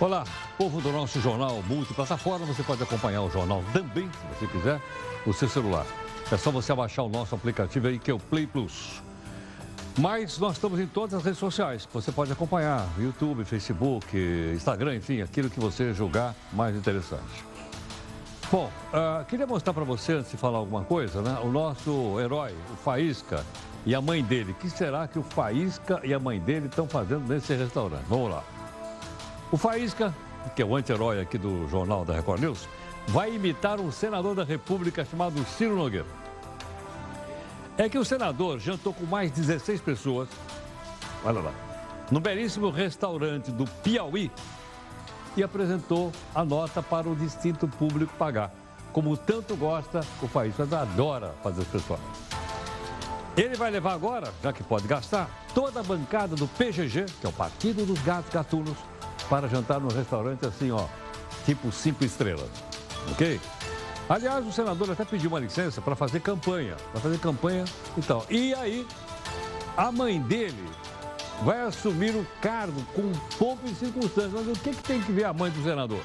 Olá, povo do nosso jornal multiplataforma. Você pode acompanhar o jornal também, se você quiser, no seu celular. É só você baixar o nosso aplicativo aí, que é o Play Plus. Mas nós estamos em todas as redes sociais. Você pode acompanhar YouTube, Facebook, Instagram, enfim, aquilo que você julgar mais interessante. Bom, uh, queria mostrar para você, antes de falar alguma coisa, né? O nosso herói, o Faísca, e a mãe dele. O que será que o Faísca e a mãe dele estão fazendo nesse restaurante? Vamos lá. O Faísca, que é o anti-herói aqui do jornal da Record News, vai imitar um senador da República chamado Ciro Nogueira. É que o senador jantou com mais 16 pessoas, olha lá, no belíssimo restaurante do Piauí e apresentou a nota para o distinto público pagar. Como tanto gosta, o Faísca adora fazer as pessoas. Ele vai levar agora, já que pode gastar, toda a bancada do PGG, que é o Partido dos Gatos Gatunos, para jantar no restaurante assim, ó, tipo cinco estrelas. Ok? Aliás, o senador até pediu uma licença para fazer campanha, para fazer campanha e tal. E aí, a mãe dele vai assumir o cargo com pouco e circunstâncias. Mas o que, que tem que ver a mãe do senador?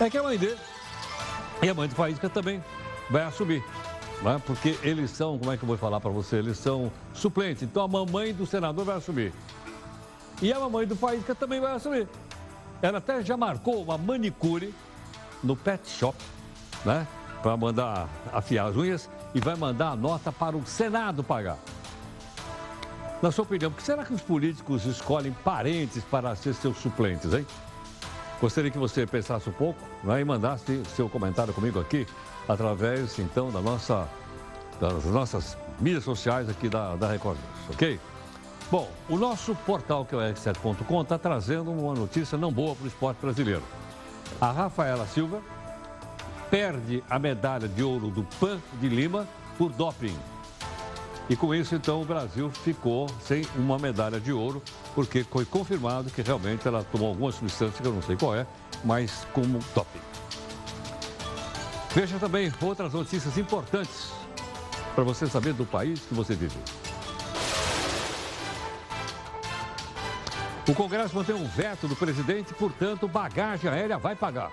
É que a mãe dele e a mãe do Faísca também vai assumir. Né? Porque eles são, como é que eu vou falar para você? Eles são suplentes. Então a mamãe do senador vai assumir. E a mamãe do Faísca também vai assumir. Ela até já marcou uma manicure no pet shop, né? Para mandar afiar as unhas e vai mandar a nota para o Senado pagar. Na sua opinião, por que será que os políticos escolhem parentes para ser seus suplentes, hein? Gostaria que você pensasse um pouco né, e mandasse seu comentário comigo aqui através, então, da nossa, das nossas mídias sociais aqui da, da Record News, ok? Bom, o nosso portal, que é o R7.com, está trazendo uma notícia não boa para o esporte brasileiro. A Rafaela Silva perde a medalha de ouro do PAN de Lima por doping. E com isso, então, o Brasil ficou sem uma medalha de ouro, porque foi confirmado que realmente ela tomou alguma substância, que eu não sei qual é, mas como doping. Veja também outras notícias importantes para você saber do país que você vive. O Congresso mantém um veto do presidente, portanto, bagagem aérea vai pagar.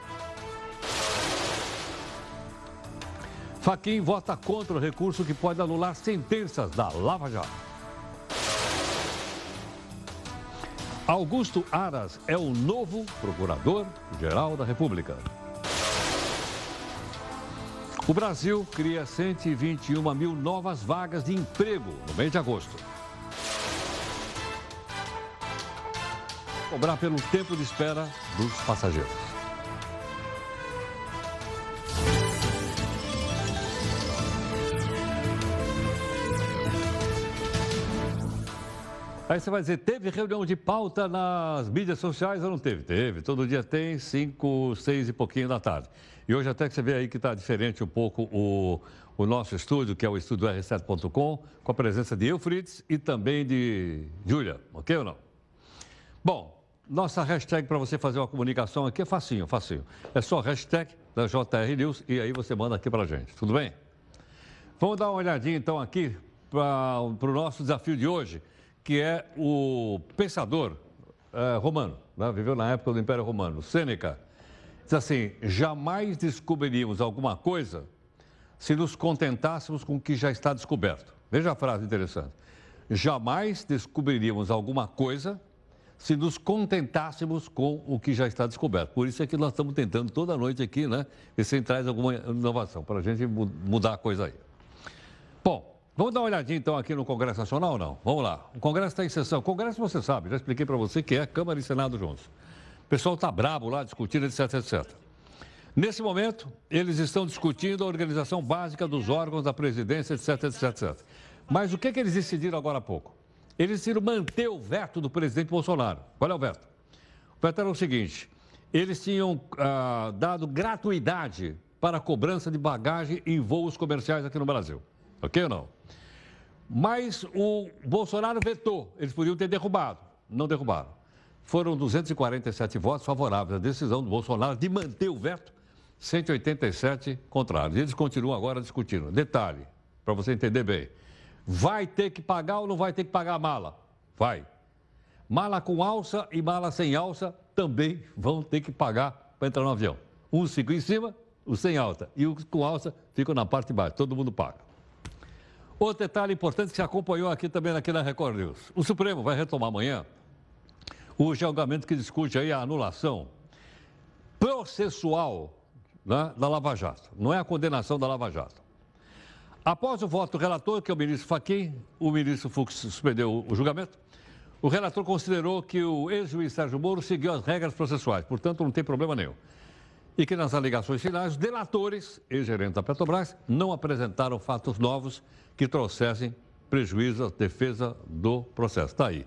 Faquim vota contra o recurso que pode anular sentenças da Lava Jato. Augusto Aras é o novo Procurador-Geral da República. O Brasil cria 121 mil novas vagas de emprego no mês de agosto. Cobrar pelo tempo de espera dos passageiros. Aí você vai dizer, teve reunião de pauta nas mídias sociais ou não teve? Teve, todo dia tem, 5, 6 e pouquinho da tarde. E hoje até que você vê aí que está diferente um pouco o, o nosso estúdio, que é o estúdio R7.com, com a presença de Eufrides e também de Júlia, ok ou não? Bom, nossa hashtag para você fazer uma comunicação aqui é facinho, facinho. É só hashtag da JR News e aí você manda aqui para a gente, tudo bem? Vamos dar uma olhadinha então aqui para o nosso desafio de hoje, que é o pensador é, romano, né? viveu na época do Império Romano, Sêneca. Diz assim, jamais descobriríamos alguma coisa se nos contentássemos com o que já está descoberto. Veja a frase interessante. Jamais descobriríamos alguma coisa se nos contentássemos com o que já está descoberto. Por isso é que nós estamos tentando toda noite aqui, né? Ver se traz alguma inovação para a gente mudar a coisa aí. Bom, vamos dar uma olhadinha então aqui no Congresso Nacional ou não? Vamos lá. O Congresso está em sessão. O Congresso, você sabe, já expliquei para você que é Câmara e Senado juntos. O pessoal está brabo lá, discutindo, etc, etc. Nesse momento, eles estão discutindo a organização básica dos órgãos da presidência, etc, etc, etc. Mas o que, é que eles decidiram agora há pouco? Eles decidiram manter o veto do presidente Bolsonaro. Qual é o veto? O veto era o seguinte: eles tinham ah, dado gratuidade para a cobrança de bagagem em voos comerciais aqui no Brasil. Ok ou não? Mas o Bolsonaro vetou. Eles podiam ter derrubado. Não derrubaram. Foram 247 votos favoráveis à decisão do Bolsonaro de manter o veto, 187 contrários. Eles continuam agora discutindo. Detalhe, para você entender bem. Vai ter que pagar ou não vai ter que pagar a mala? Vai. Mala com alça e mala sem alça também vão ter que pagar para entrar no avião. Uns ficam em cima, os sem alta, e os com alta ficam na parte de baixo, todo mundo paga. Outro detalhe importante que se acompanhou aqui também aqui na Record News. O Supremo vai retomar amanhã o julgamento que discute aí a anulação processual né, da Lava Jato. Não é a condenação da Lava Jato. Após o voto do relator, que é o ministro Fachin, o ministro Fux suspendeu o julgamento. O relator considerou que o ex-juiz Sérgio Moro seguiu as regras processuais, portanto não tem problema nenhum. E que nas alegações finais, delatores, ex-gerentes da Petrobras, não apresentaram fatos novos que trouxessem prejuízo à defesa do processo. Está aí.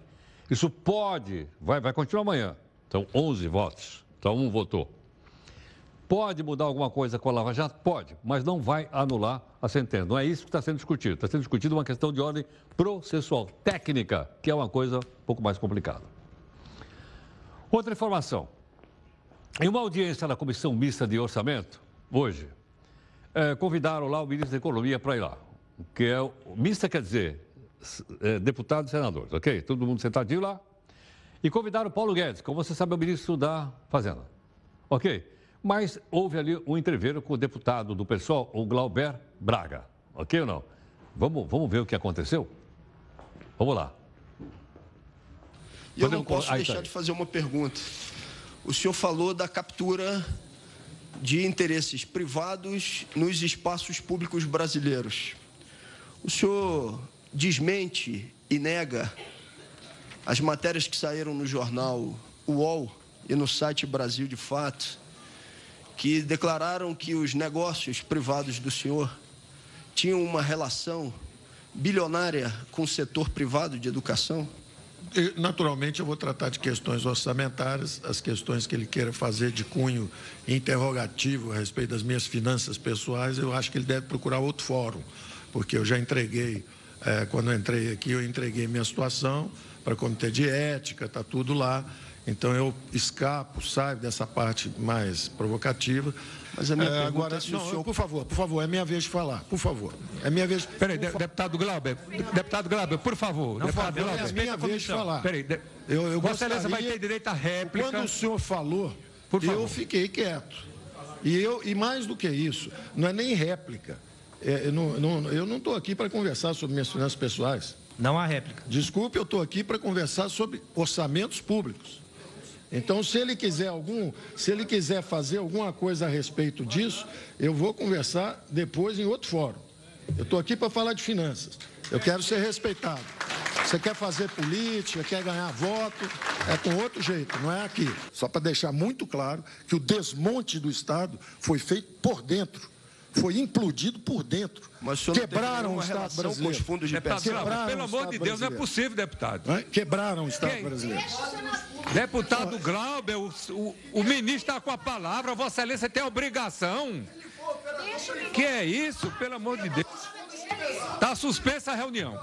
Isso pode, vai, vai continuar amanhã. São 11 votos, então um votou. Pode mudar alguma coisa com a Lava Jato? Pode, mas não vai anular a sentença. Não é isso que está sendo discutido. Está sendo discutido uma questão de ordem processual, técnica, que é uma coisa um pouco mais complicada. Outra informação. Em uma audiência na Comissão Mista de Orçamento, hoje, é, convidaram lá o ministro da Economia para ir lá. Que é, mista quer dizer é, deputados e senadores, ok? Todo mundo sentadinho lá. E convidaram o Paulo Guedes, como você sabe, é o ministro da Fazenda. Ok? Mas houve ali um entreveiro com o deputado do PSOL, o Glauber Braga. Ok ou não? Vamos, vamos ver o que aconteceu? Vamos lá. Eu não posso deixar tá. de fazer uma pergunta. O senhor falou da captura de interesses privados nos espaços públicos brasileiros. O senhor desmente e nega as matérias que saíram no jornal UOL e no site Brasil de Fato, que declararam que os negócios privados do senhor tinham uma relação bilionária com o setor privado de educação? Naturalmente, eu vou tratar de questões orçamentárias, as questões que ele queira fazer de cunho interrogativo a respeito das minhas finanças pessoais, eu acho que ele deve procurar outro fórum, porque eu já entreguei, é, quando eu entrei aqui, eu entreguei minha situação para o Comitê de Ética, está tudo lá. Então eu escapo, saio dessa parte mais provocativa. Mas a minha é, agora, é não, senhor... por favor, por favor, é minha vez de falar, por favor. É minha vez. Peraí, de, deputado Glauber, deputado Glauber, por favor. Não, deputado Glauber, é minha vez de falar. Peraí, de... eu, eu Vossa Excelência vai ter direito à réplica. Quando o senhor falou, eu fiquei quieto. E eu, e mais do que isso, não é nem réplica. É, eu não estou aqui para conversar sobre minhas finanças pessoais. Não há réplica. Desculpe, eu estou aqui para conversar sobre orçamentos públicos. Então, se ele quiser algum, se ele quiser fazer alguma coisa a respeito disso, eu vou conversar depois em outro fórum. Eu estou aqui para falar de finanças. Eu quero ser respeitado. Você quer fazer política, quer ganhar voto, é com outro jeito, não é aqui. Só para deixar muito claro que o desmonte do Estado foi feito por dentro foi implodido por dentro. Quebraram o Estado brasileiro. Com os fundos de deputado, Quebraram pelo amor de Deus, brasileiro. não é possível, deputado. É? Quebraram o Estado Quem? brasileiro. Deputado Glauber, o, o, o ministro está com a palavra, Vossa Excelência tem a obrigação. Que é isso, pelo amor de Deus? Está suspensa a reunião.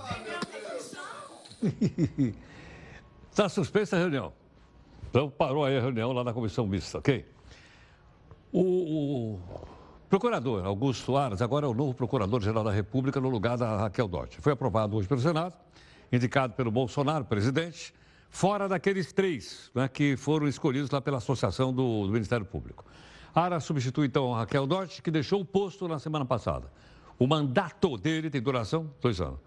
Está suspensa a reunião. Então parou aí a reunião lá na comissão mista, ok? O, o Procurador Augusto Soares agora é o novo Procurador-Geral da República no lugar da Raquel Dodge. Foi aprovado hoje pelo Senado, indicado pelo Bolsonaro, presidente, fora daqueles três né, que foram escolhidos lá pela Associação do, do Ministério Público. Ara substitui então a Raquel Dodge, que deixou o posto na semana passada. O mandato dele tem duração dois anos.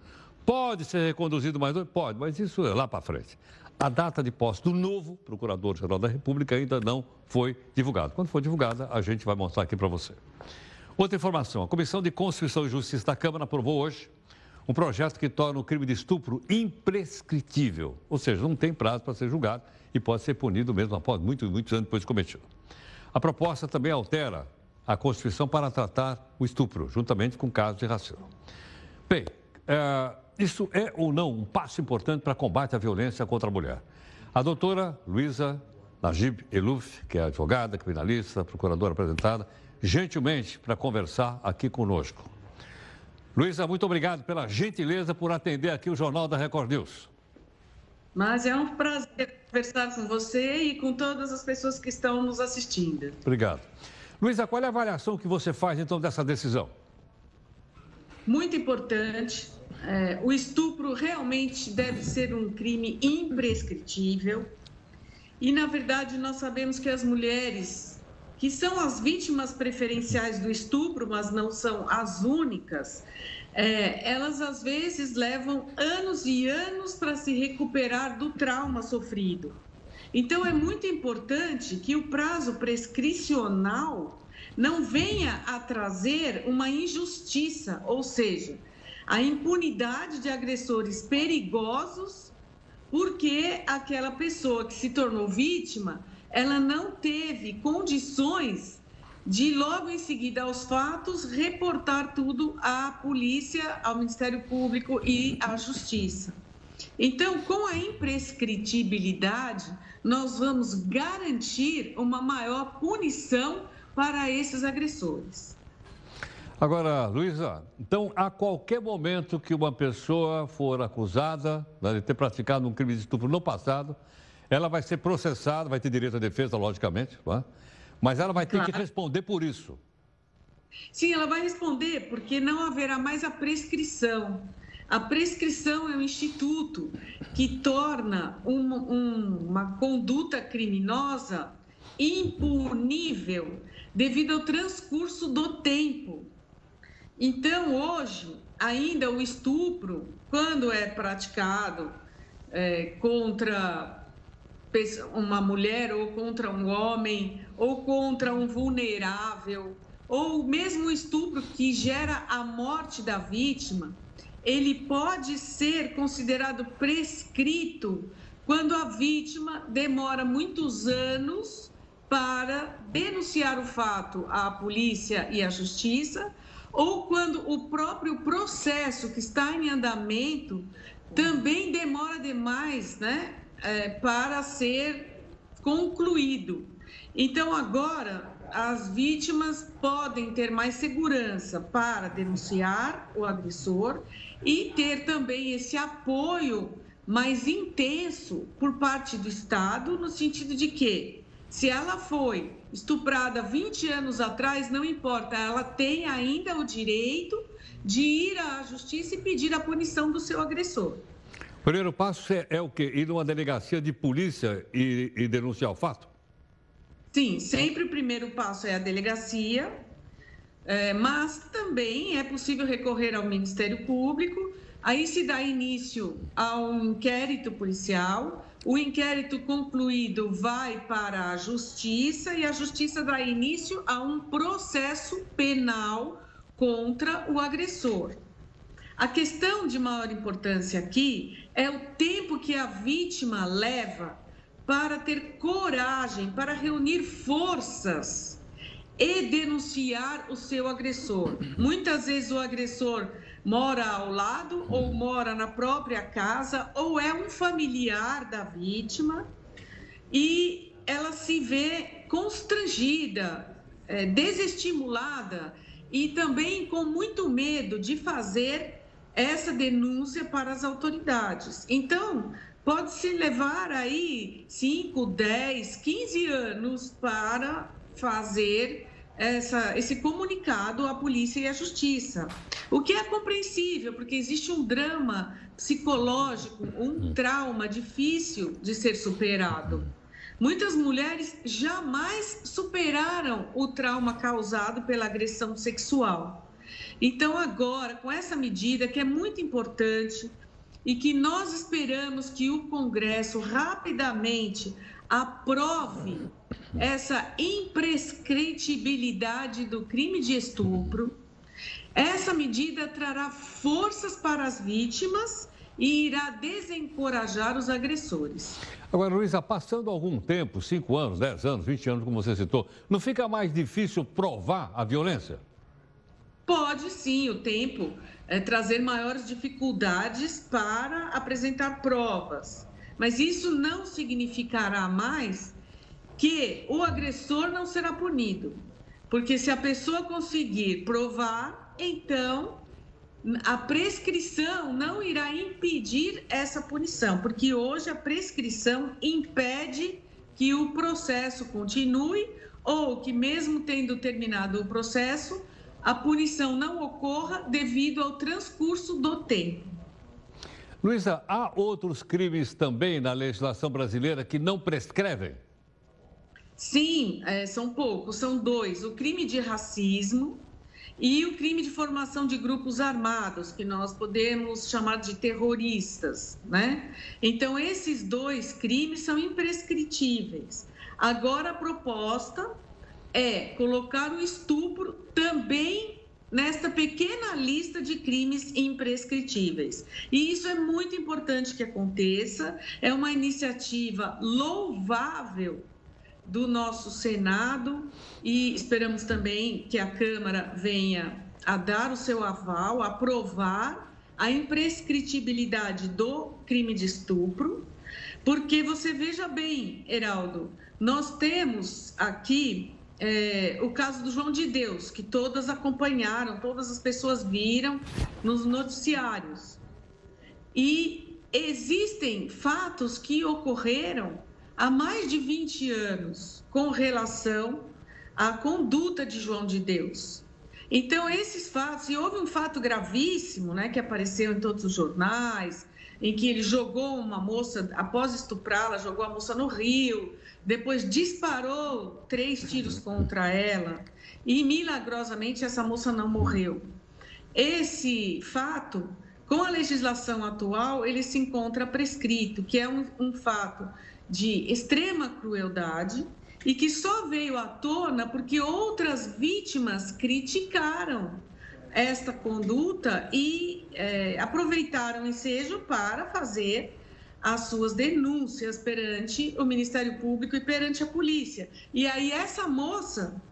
Pode ser reconduzido mais dois? Pode, mas isso é lá para frente. A data de posse do novo Procurador-Geral da República ainda não foi divulgada. Quando for divulgada, a gente vai mostrar aqui para você. Outra informação: a Comissão de Constituição e Justiça da Câmara aprovou hoje um projeto que torna o crime de estupro imprescritível, ou seja, não tem prazo para ser julgado e pode ser punido mesmo após muitos, muitos anos depois de cometido. A proposta também altera a Constituição para tratar o estupro, juntamente com casos de racismo. Bem, é, isso é ou não um passo importante para combate à violência contra a mulher? A doutora Luísa Najib Eluf, que é advogada, criminalista, procuradora apresentada, gentilmente para conversar aqui conosco. Luísa, muito obrigado pela gentileza por atender aqui o Jornal da Record News. Mas é um prazer conversar com você e com todas as pessoas que estão nos assistindo. Obrigado. Luísa, qual é a avaliação que você faz então dessa decisão? Muito importante, é, o estupro realmente deve ser um crime imprescritível E, na verdade, nós sabemos que as mulheres, que são as vítimas preferenciais do estupro, mas não são as únicas, é, elas às vezes levam anos e anos para se recuperar do trauma sofrido. Então, é muito importante que o prazo prescricional não venha a trazer uma injustiça, ou seja, a impunidade de agressores perigosos porque aquela pessoa que se tornou vítima, ela não teve condições de logo em seguida aos fatos reportar tudo à polícia, ao Ministério Público e à Justiça. Então, com a imprescritibilidade, nós vamos garantir uma maior punição para esses agressores. Agora, Luísa, então a qualquer momento que uma pessoa for acusada né, de ter praticado um crime de estupro no passado, ela vai ser processada, vai ter direito à defesa, logicamente, é? mas ela vai ter claro. que responder por isso. Sim, ela vai responder porque não haverá mais a prescrição. A prescrição é um instituto que torna uma, um, uma conduta criminosa impunível devido ao transcurso do tempo. Então, hoje, ainda o estupro, quando é praticado é, contra uma mulher ou contra um homem ou contra um vulnerável, ou mesmo o estupro que gera a morte da vítima, ele pode ser considerado prescrito quando a vítima demora muitos anos para denunciar o fato à polícia e à justiça ou quando o próprio processo que está em andamento também demora demais né, é, para ser concluído. Então, agora, as vítimas podem ter mais segurança para denunciar o agressor e ter também esse apoio mais intenso por parte do Estado, no sentido de que, se ela foi estuprada 20 anos atrás, não importa, ela tem ainda o direito de ir à justiça e pedir a punição do seu agressor. O primeiro passo é, é o quê? Ir numa delegacia de polícia e, e denunciar o fato? Sim, sempre o primeiro passo é a delegacia, é, mas também é possível recorrer ao Ministério Público. Aí se dá início a um inquérito policial o inquérito concluído vai para a justiça e a justiça dá início a um processo penal contra o agressor. A questão de maior importância aqui é o tempo que a vítima leva para ter coragem, para reunir forças e denunciar o seu agressor. Muitas vezes o agressor mora ao lado ou mora na própria casa ou é um familiar da vítima e ela se vê constrangida, é, desestimulada e também com muito medo de fazer essa denúncia para as autoridades. Então, pode-se levar aí 5, 10, 15 anos para fazer essa, esse comunicado à polícia e à justiça. O que é compreensível, porque existe um drama psicológico, um trauma difícil de ser superado. Muitas mulheres jamais superaram o trauma causado pela agressão sexual. Então, agora, com essa medida que é muito importante e que nós esperamos que o Congresso rapidamente aprove essa imprescritibilidade do crime de estupro. Essa medida trará forças para as vítimas e irá desencorajar os agressores. Agora, Luísa, passando algum tempo, 5 anos, 10 anos, 20 anos, como você citou, não fica mais difícil provar a violência? Pode sim, o tempo é, trazer maiores dificuldades para apresentar provas. Mas isso não significará mais que o agressor não será punido. Porque se a pessoa conseguir provar, então a prescrição não irá impedir essa punição, porque hoje a prescrição impede que o processo continue ou que, mesmo tendo terminado o processo, a punição não ocorra devido ao transcurso do tempo. Luísa, há outros crimes também na legislação brasileira que não prescrevem? Sim, é, são poucos, são dois: o crime de racismo e o crime de formação de grupos armados, que nós podemos chamar de terroristas, né? Então, esses dois crimes são imprescritíveis. Agora, a proposta é colocar o estupro também nesta pequena lista de crimes imprescritíveis. E isso é muito importante que aconteça, é uma iniciativa louvável do nosso Senado e esperamos também que a Câmara venha a dar o seu aval, aprovar a imprescritibilidade do crime de estupro, porque você veja bem, Heraldo, nós temos aqui é, o caso do João de Deus, que todas acompanharam, todas as pessoas viram nos noticiários. E existem fatos que ocorreram há mais de 20 anos com relação à conduta de João de Deus. Então, esses fatos, e houve um fato gravíssimo, né, que apareceu em todos os jornais, em que ele jogou uma moça, após estuprá-la, jogou a moça no rio, depois disparou três tiros contra ela e milagrosamente essa moça não morreu. Esse fato, com a legislação atual, ele se encontra prescrito, que é um, um fato de extrema crueldade e que só veio à tona porque outras vítimas criticaram esta conduta e é, aproveitaram o ensejo para fazer as suas denúncias perante o Ministério Público e perante a polícia. E aí essa moça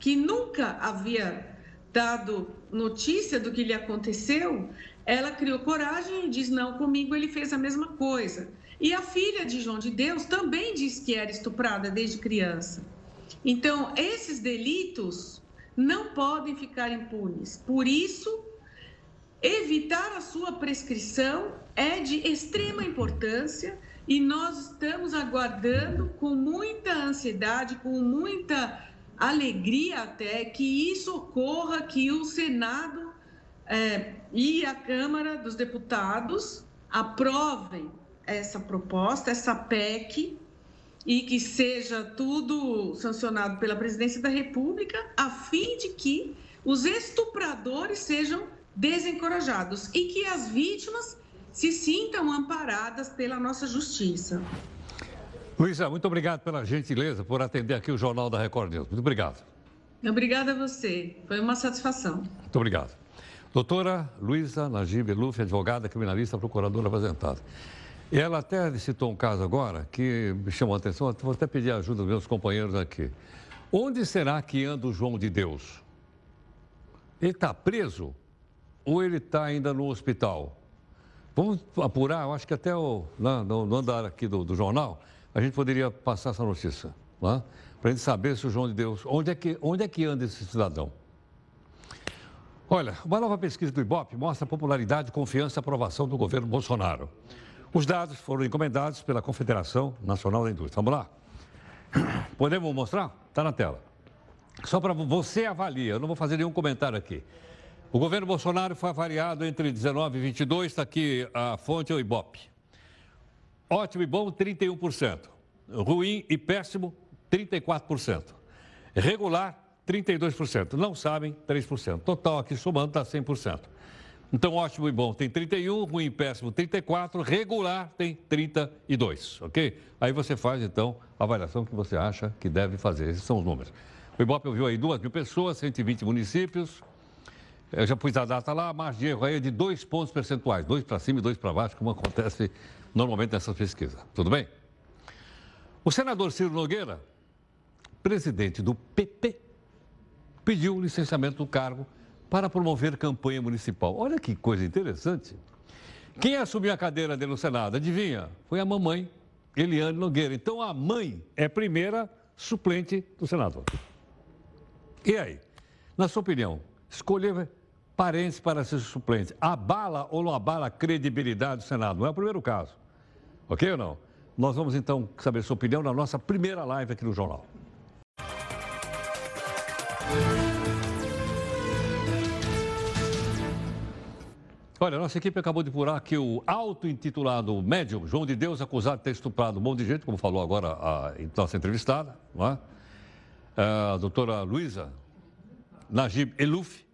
que nunca havia dado notícia do que lhe aconteceu, ela criou coragem e diz: "Não, comigo ele fez a mesma coisa". E a filha de João de Deus também diz que era estuprada desde criança. Então, esses delitos não podem ficar impunes. Por isso, evitar a sua prescrição é de extrema importância e nós estamos aguardando com muita ansiedade, com muita alegria até que isso ocorra, que o Senado é, e a Câmara dos Deputados aprovem essa proposta, essa PEC, e que seja tudo sancionado pela Presidência da República, a fim de que os estupradores sejam desencorajados e que as vítimas se sintam amparadas pela nossa justiça. Luísa, muito obrigado pela gentileza por atender aqui o Jornal da Record News. Muito obrigado. Obrigada a você. Foi uma satisfação. Muito obrigado. Doutora Luísa Najib Luf, advogada criminalista, procuradora apresentada. E ela até citou um caso agora que me chamou a atenção, vou até pedir a ajuda dos meus companheiros aqui. Onde será que anda o João de Deus? Ele está preso ou ele está ainda no hospital? Vamos apurar, eu acho que até o, lá, no, no, andar aqui do, do, jornal, a gente poderia passar essa notícia, para a gente saber se o João de Deus, onde é, que, onde é que anda esse cidadão? Olha, uma nova pesquisa do Ibope mostra a popularidade, confiança e aprovação do governo Bolsonaro. Os dados foram encomendados pela Confederação Nacional da Indústria. Vamos lá? Podemos mostrar? Está na tela. Só para você avaliar, eu não vou fazer nenhum comentário aqui. O governo Bolsonaro foi avaliado entre 19 e 22, está aqui a fonte é o Ibope. Ótimo e bom, 31%. Ruim e péssimo, 34%. Regular, 32%. Não sabem, 3%. Total aqui somando está 100%. Então, ótimo e bom tem 31, ruim e péssimo 34, regular tem 32, ok? Aí você faz, então, a avaliação que você acha que deve fazer. Esses são os números. O Ibope ouviu aí 2 mil pessoas, 120 municípios. Eu já pus a data lá, a margem de erro aí é de dois pontos percentuais, dois para cima e dois para baixo, como acontece normalmente nessas pesquisas. Tudo bem? O senador Ciro Nogueira, presidente do PP, pediu o licenciamento do cargo para promover campanha municipal. Olha que coisa interessante. Quem assumiu a cadeira dele no Senado? Adivinha? Foi a mamãe, Eliane Nogueira. Então a mãe é primeira suplente do senador. E aí? Na sua opinião, escolher parentes para ser suplente abala ou não abala a credibilidade do Senado? Não é o primeiro caso. Ok ou não? Nós vamos então saber sua opinião na nossa primeira live aqui no jornal. Olha, nossa equipe acabou de apurar que o auto-intitulado médium João de Deus, acusado de ter estuprado um monte de gente, como falou agora a nossa entrevistada, não é? a doutora Luísa Najib Eluf,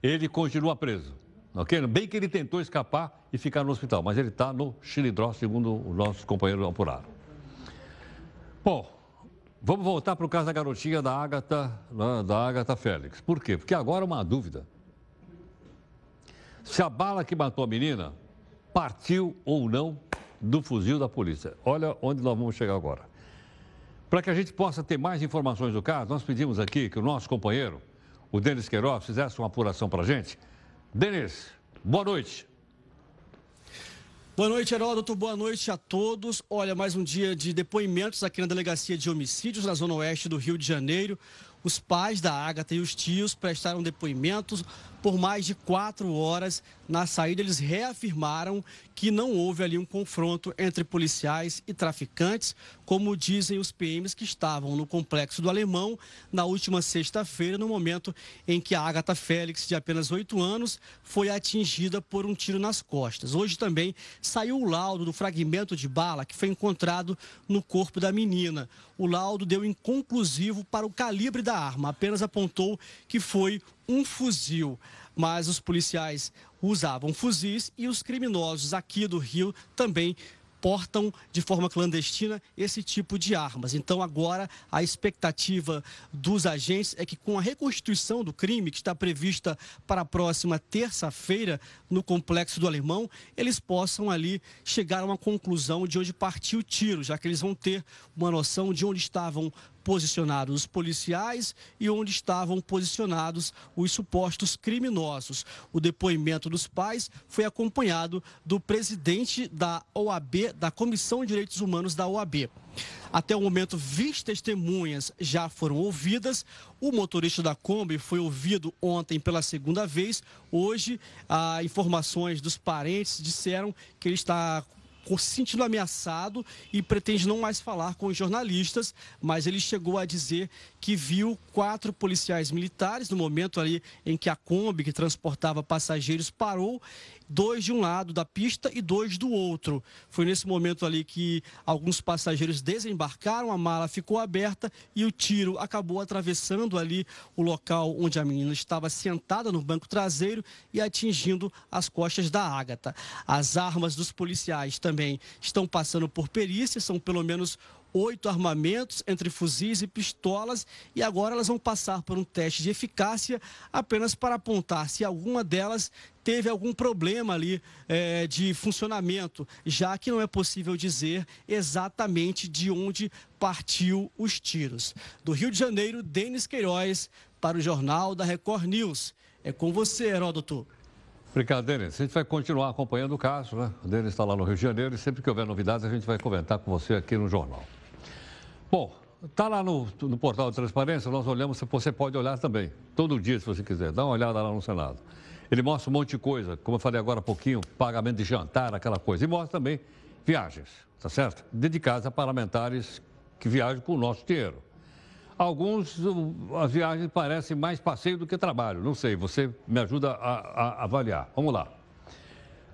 ele continua preso. Okay? Bem que ele tentou escapar e ficar no hospital, mas ele está no Xilidró, segundo os nossos companheiros apuraram. Bom, vamos voltar para o caso da garotinha da Agatha, né, da Agatha Félix. Por quê? Porque agora uma dúvida. Se a bala que matou a menina partiu ou não do fuzil da polícia. Olha onde nós vamos chegar agora. Para que a gente possa ter mais informações do caso, nós pedimos aqui que o nosso companheiro, o Denis Queiroz, fizesse uma apuração para a gente. Denis, boa noite. Boa noite, Heródoto. Boa noite a todos. Olha, mais um dia de depoimentos aqui na Delegacia de Homicídios, na Zona Oeste do Rio de Janeiro. Os pais da Ágata e os tios prestaram depoimentos por mais de quatro horas. Na saída, eles reafirmaram que não houve ali um confronto entre policiais e traficantes, como dizem os PMs que estavam no complexo do Alemão na última sexta-feira, no momento em que a Agatha Félix, de apenas oito anos, foi atingida por um tiro nas costas. Hoje também saiu o laudo do fragmento de bala que foi encontrado no corpo da menina. O laudo deu inconclusivo para o calibre da arma, apenas apontou que foi um fuzil. Mas os policiais usavam fuzis e os criminosos aqui do Rio também portam de forma clandestina esse tipo de armas. Então, agora, a expectativa dos agentes é que, com a reconstituição do crime, que está prevista para a próxima terça-feira no Complexo do Alemão, eles possam ali chegar a uma conclusão de onde partiu o tiro, já que eles vão ter uma noção de onde estavam posicionados os policiais e onde estavam posicionados os supostos criminosos. O depoimento dos pais foi acompanhado do presidente da OAB, da Comissão de Direitos Humanos da OAB. Até o momento, 20 testemunhas já foram ouvidas. O motorista da Kombi foi ouvido ontem pela segunda vez. Hoje, ah, informações dos parentes disseram que ele está se sentindo ameaçado e pretende não mais falar com os jornalistas, mas ele chegou a dizer que viu quatro policiais militares no momento ali em que a Kombi que transportava passageiros parou dois de um lado da pista e dois do outro. Foi nesse momento ali que alguns passageiros desembarcaram, a mala ficou aberta e o tiro acabou atravessando ali o local onde a menina estava sentada no banco traseiro e atingindo as costas da Ágata. As armas dos policiais também estão passando por perícia, são pelo menos oito armamentos entre fuzis e pistolas e agora elas vão passar por um teste de eficácia apenas para apontar se alguma delas teve algum problema ali é, de funcionamento, já que não é possível dizer exatamente de onde partiu os tiros. Do Rio de Janeiro, Denis Queiroz, para o Jornal da Record News. É com você, Heródoto. Obrigado, Denis. A gente vai continuar acompanhando o caso, né? O Denis está lá no Rio de Janeiro e sempre que houver novidades a gente vai comentar com você aqui no jornal. Bom, está lá no, no, portal de transparência, nós olhamos, você pode olhar também, todo dia se você quiser, dá uma olhada lá no Senado. Ele mostra um monte de coisa, como eu falei agora há pouquinho, pagamento de jantar, aquela coisa. E mostra também viagens, tá certo? Dedicadas a parlamentares que viajam com o nosso dinheiro. Alguns, as viagens parecem mais passeio do que trabalho, não sei, você me ajuda a, a avaliar. Vamos lá.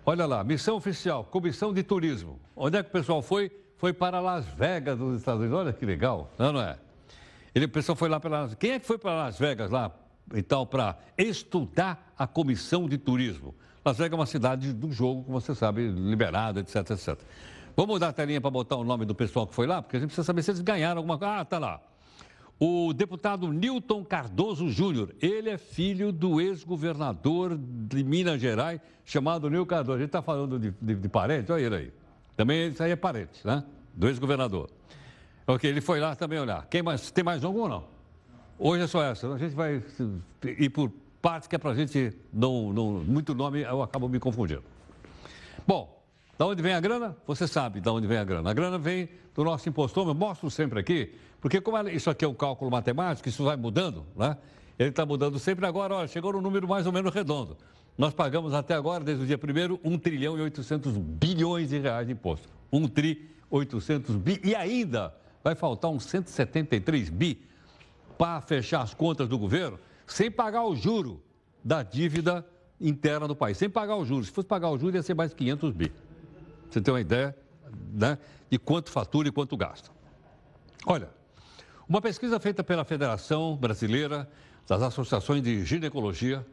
Olha lá, missão oficial, comissão de turismo. Onde é que o pessoal foi? foi para Las Vegas, nos Estados Unidos. Olha que legal, não, não é? Ele, o pessoal foi lá para Quem é que foi para Las Vegas lá, então, para estudar a comissão de turismo? Las Vegas é uma cidade do jogo, como você sabe, liberada, etc, etc. Vamos mudar a telinha para botar o nome do pessoal que foi lá, porque a gente precisa saber se eles ganharam alguma coisa. Ah, tá lá. O deputado Newton Cardoso Júnior, ele é filho do ex-governador de Minas Gerais, chamado Nil Cardoso. A gente está falando de, de, de parente, olha ele aí. Também isso aí é parente, né? Do ex-governador. Ok, ele foi lá também olhar. Quem mais, tem mais algum ou não? Hoje é só essa. A gente vai ir por partes que é para a gente não, não. Muito nome, eu acabo me confundindo. Bom, da onde vem a grana? Você sabe da onde vem a grana. A grana vem do nosso impostor, eu mostro sempre aqui, porque como isso aqui é um cálculo matemático, isso vai mudando, né? Ele está mudando sempre agora, olha, chegou no número mais ou menos redondo. Nós pagamos até agora, desde o dia 1 1 trilhão e 800 bilhões de reais de imposto. 1 tri 800 bi. E ainda vai faltar uns 173 bi para fechar as contas do governo, sem pagar o juro da dívida interna do país, sem pagar os juros. Se fosse pagar os juros, ia ser mais 500 bi. Você tem uma ideia né, de quanto fatura e quanto gasta. Olha, uma pesquisa feita pela Federação Brasileira das Associações de Ginecologia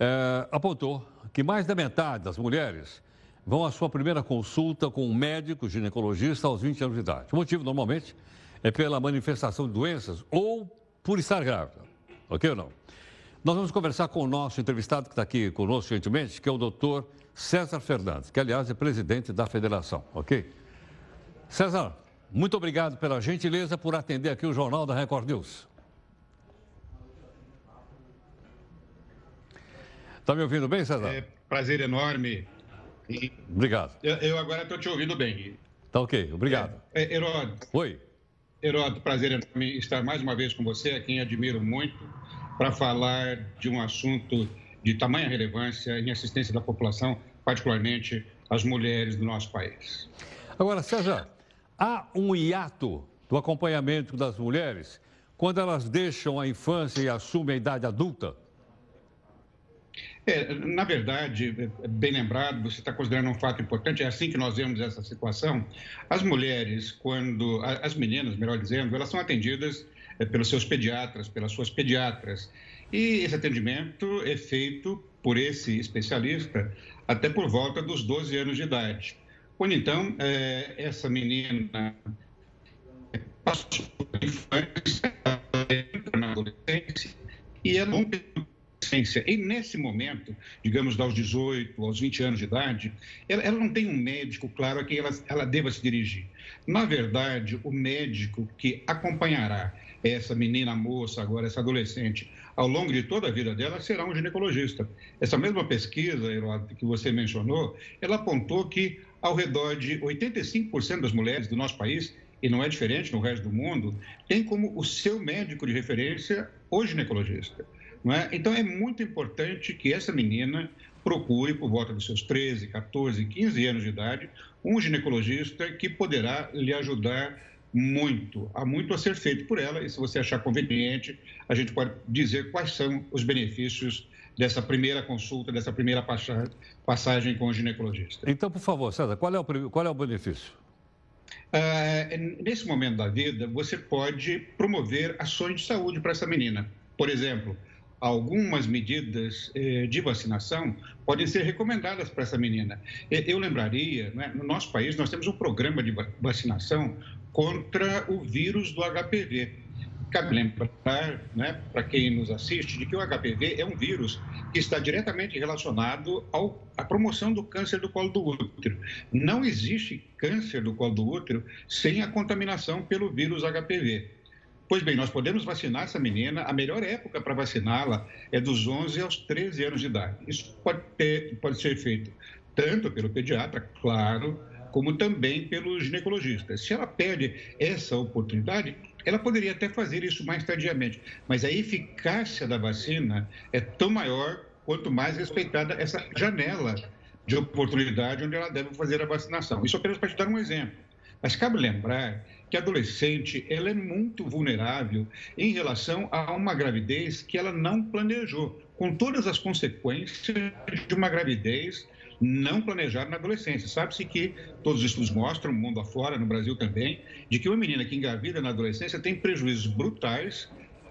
é, apontou que mais da metade das mulheres vão à sua primeira consulta com um médico ginecologista aos 20 anos de idade. O motivo, normalmente, é pela manifestação de doenças ou por estar grávida. Ok ou não? Nós vamos conversar com o nosso entrevistado que está aqui conosco gentilmente, que é o doutor César Fernandes, que, aliás, é presidente da federação. Ok? César, muito obrigado pela gentileza por atender aqui o Jornal da Record News. Está me ouvindo bem, César? É prazer enorme. Obrigado. Eu, eu agora estou te ouvindo bem. Tá ok, obrigado. É, é, Heródoto. Oi. Heródoto, prazer enorme estar mais uma vez com você, a quem admiro muito, para falar de um assunto de tamanha relevância em assistência da população, particularmente as mulheres do nosso país. Agora, César, há um hiato do acompanhamento das mulheres quando elas deixam a infância e assumem a idade adulta? É, na verdade, é bem lembrado, você está considerando um fato importante, é assim que nós vemos essa situação. As mulheres, quando. As meninas, melhor dizendo, elas são atendidas é, pelos seus pediatras, pelas suas pediatras. E esse atendimento é feito por esse especialista até por volta dos 12 anos de idade. Quando então é, essa menina passou pela infância, na adolescência e ela não. E nesse momento, digamos, aos 18, aos 20 anos de idade, ela, ela não tem um médico, claro, a quem ela, ela deva se dirigir. Na verdade, o médico que acompanhará essa menina, moça, agora essa adolescente, ao longo de toda a vida dela, será um ginecologista. Essa mesma pesquisa, que você mencionou, ela apontou que ao redor de 85% das mulheres do nosso país, e não é diferente no resto do mundo, tem como o seu médico de referência o ginecologista. É? Então, é muito importante que essa menina procure, por volta dos seus 13, 14, 15 anos de idade, um ginecologista que poderá lhe ajudar muito. Há muito a ser feito por ela e, se você achar conveniente, a gente pode dizer quais são os benefícios dessa primeira consulta, dessa primeira passagem com o ginecologista. Então, por favor, César, qual é o, qual é o benefício? Uh, nesse momento da vida, você pode promover ações de saúde para essa menina. Por exemplo, algumas medidas eh, de vacinação podem ser recomendadas para essa menina. Eu lembraria, né, no nosso país, nós temos um programa de vacinação contra o vírus do HPV. Cabe lembrar, né, para quem nos assiste, de que o HPV é um vírus que está diretamente relacionado ao, à promoção do câncer do colo do útero. Não existe câncer do colo do útero sem a contaminação pelo vírus HPV. Pois bem, nós podemos vacinar essa menina, a melhor época para vaciná-la é dos 11 aos 13 anos de idade. Isso pode, ter, pode ser feito tanto pelo pediatra, claro, como também pelo ginecologista. Se ela perde essa oportunidade, ela poderia até fazer isso mais tardiamente, mas a eficácia da vacina é tão maior quanto mais respeitada essa janela de oportunidade onde ela deve fazer a vacinação. Isso apenas para te dar um exemplo. Mas cabe lembrar que a adolescente ela é muito vulnerável em relação a uma gravidez que ela não planejou, com todas as consequências de uma gravidez não planejada na adolescência. Sabe-se que todos os estudos mostram, mundo afora, no Brasil também, de que uma menina que engravida na adolescência tem prejuízos brutais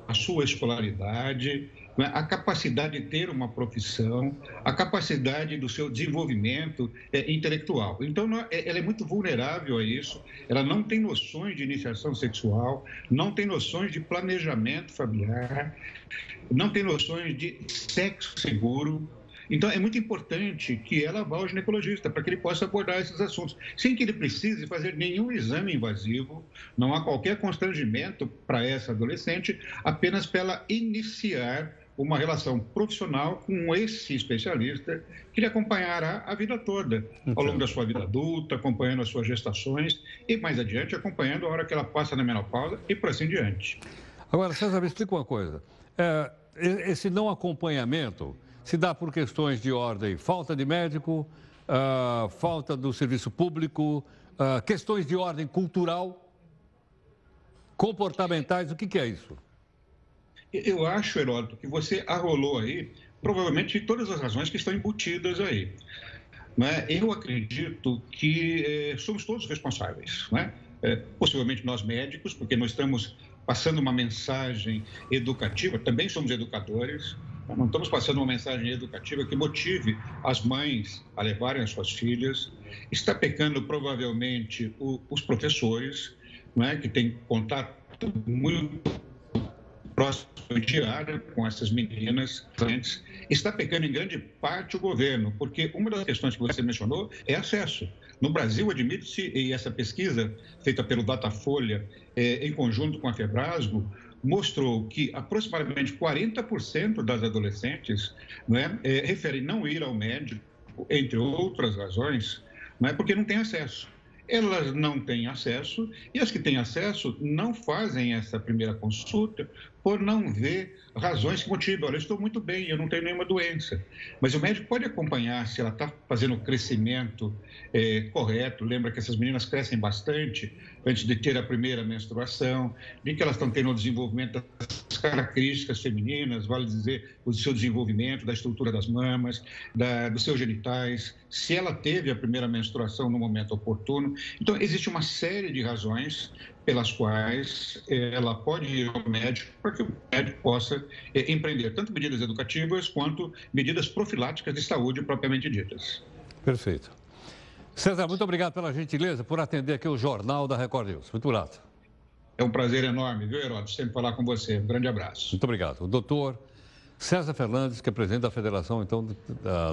à sua escolaridade, né, a capacidade de ter uma profissão, a capacidade do seu desenvolvimento é, intelectual. Então, é, ela é muito vulnerável a isso, ela não tem noções de iniciação sexual, não tem noções de planejamento familiar, não tem noções de sexo seguro, então, é muito importante que ela vá ao ginecologista para que ele possa abordar esses assuntos, sem que ele precise fazer nenhum exame invasivo, não há qualquer constrangimento para essa adolescente, apenas para ela iniciar uma relação profissional com esse especialista que lhe acompanhará a vida toda, ao longo da sua vida adulta, acompanhando as suas gestações e mais adiante acompanhando a hora que ela passa na menopausa e por assim diante. Agora, César, me explica uma coisa. É, esse não acompanhamento se dá por questões de ordem, falta de médico, uh, falta do serviço público, uh, questões de ordem cultural, comportamentais, o que, que é isso? Eu acho, Heródoto, que você arrolou aí provavelmente todas as razões que estão embutidas aí. Né? Eu acredito que eh, somos todos responsáveis, né? É, possivelmente nós médicos, porque nós estamos passando uma mensagem educativa, também somos educadores, não estamos passando uma mensagem educativa que motive as mães a levarem as suas filhas. Está pecando provavelmente o, os professores, é, que têm contato muito próximo diário com essas meninas. Está pecando em grande parte o governo, porque uma das questões que você mencionou é acesso. No Brasil, admite-se, e essa pesquisa feita pelo Datafolha, é, em conjunto com a Febrasgo, mostrou que aproximadamente 40% das adolescentes né, é, referem não ir ao médico, entre outras razões, né, porque não têm acesso. Elas não têm acesso e as que têm acesso não fazem essa primeira consulta por não ver razões que motivam. Olha, eu estou muito bem, eu não tenho nenhuma doença. Mas o médico pode acompanhar se ela está fazendo o crescimento é, correto. Lembra que essas meninas crescem bastante antes de ter a primeira menstruação, de que elas estão tendo o desenvolvimento das características femininas, vale dizer, o seu desenvolvimento, da estrutura das mamas, da, dos seus genitais, se ela teve a primeira menstruação no momento oportuno. Então, existe uma série de razões pelas quais eh, ela pode ir ao médico para que o médico possa eh, empreender tanto medidas educativas quanto medidas profiláticas de saúde propriamente ditas. Perfeito. César, muito obrigado pela gentileza por atender aqui o Jornal da Record News. Muito grato. É um prazer enorme, viu, Heródoto? Sempre falar com você. Um grande abraço. Muito obrigado. O doutor César Fernandes, que é presidente da Federação então,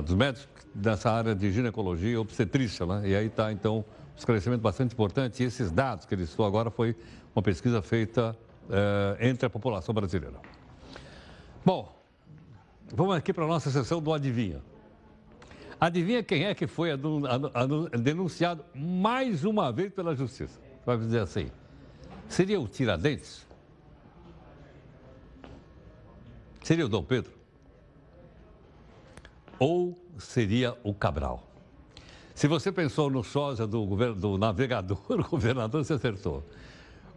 dos Médicos dessa área de ginecologia e obstetrícia, né? E aí está, então, esclarecimento bastante importante. E esses dados que ele citou agora foi uma pesquisa feita é, entre a população brasileira. Bom, vamos aqui para a nossa sessão do Adivinha. Adivinha quem é que foi denunciado mais uma vez pela Justiça? Vai dizer assim, seria o Tiradentes? Seria o Dom Pedro? Ou seria o Cabral? Se você pensou no sósia do, do navegador, o governador, você acertou.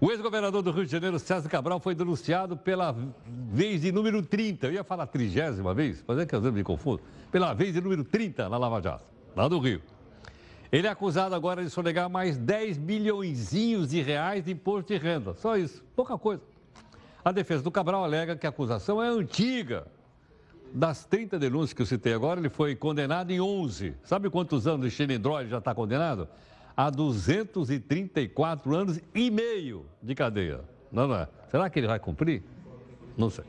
O ex-governador do Rio de Janeiro, César Cabral, foi denunciado pela vez de número 30. Eu ia falar trigésima vez, mas é que às vezes me confundo. Pela vez de número 30 na Lava Jato, lá do Rio. Ele é acusado agora de sonegar mais 10 bilhões de reais de imposto de renda. Só isso, pouca coisa. A defesa do Cabral alega que a acusação é antiga das 30 denúncias que eu citei agora, ele foi condenado em 11. Sabe quantos anos de Xilindró ele já está condenado? A 234 anos e meio de cadeia. Não, não é? Será que ele vai cumprir? Não sei.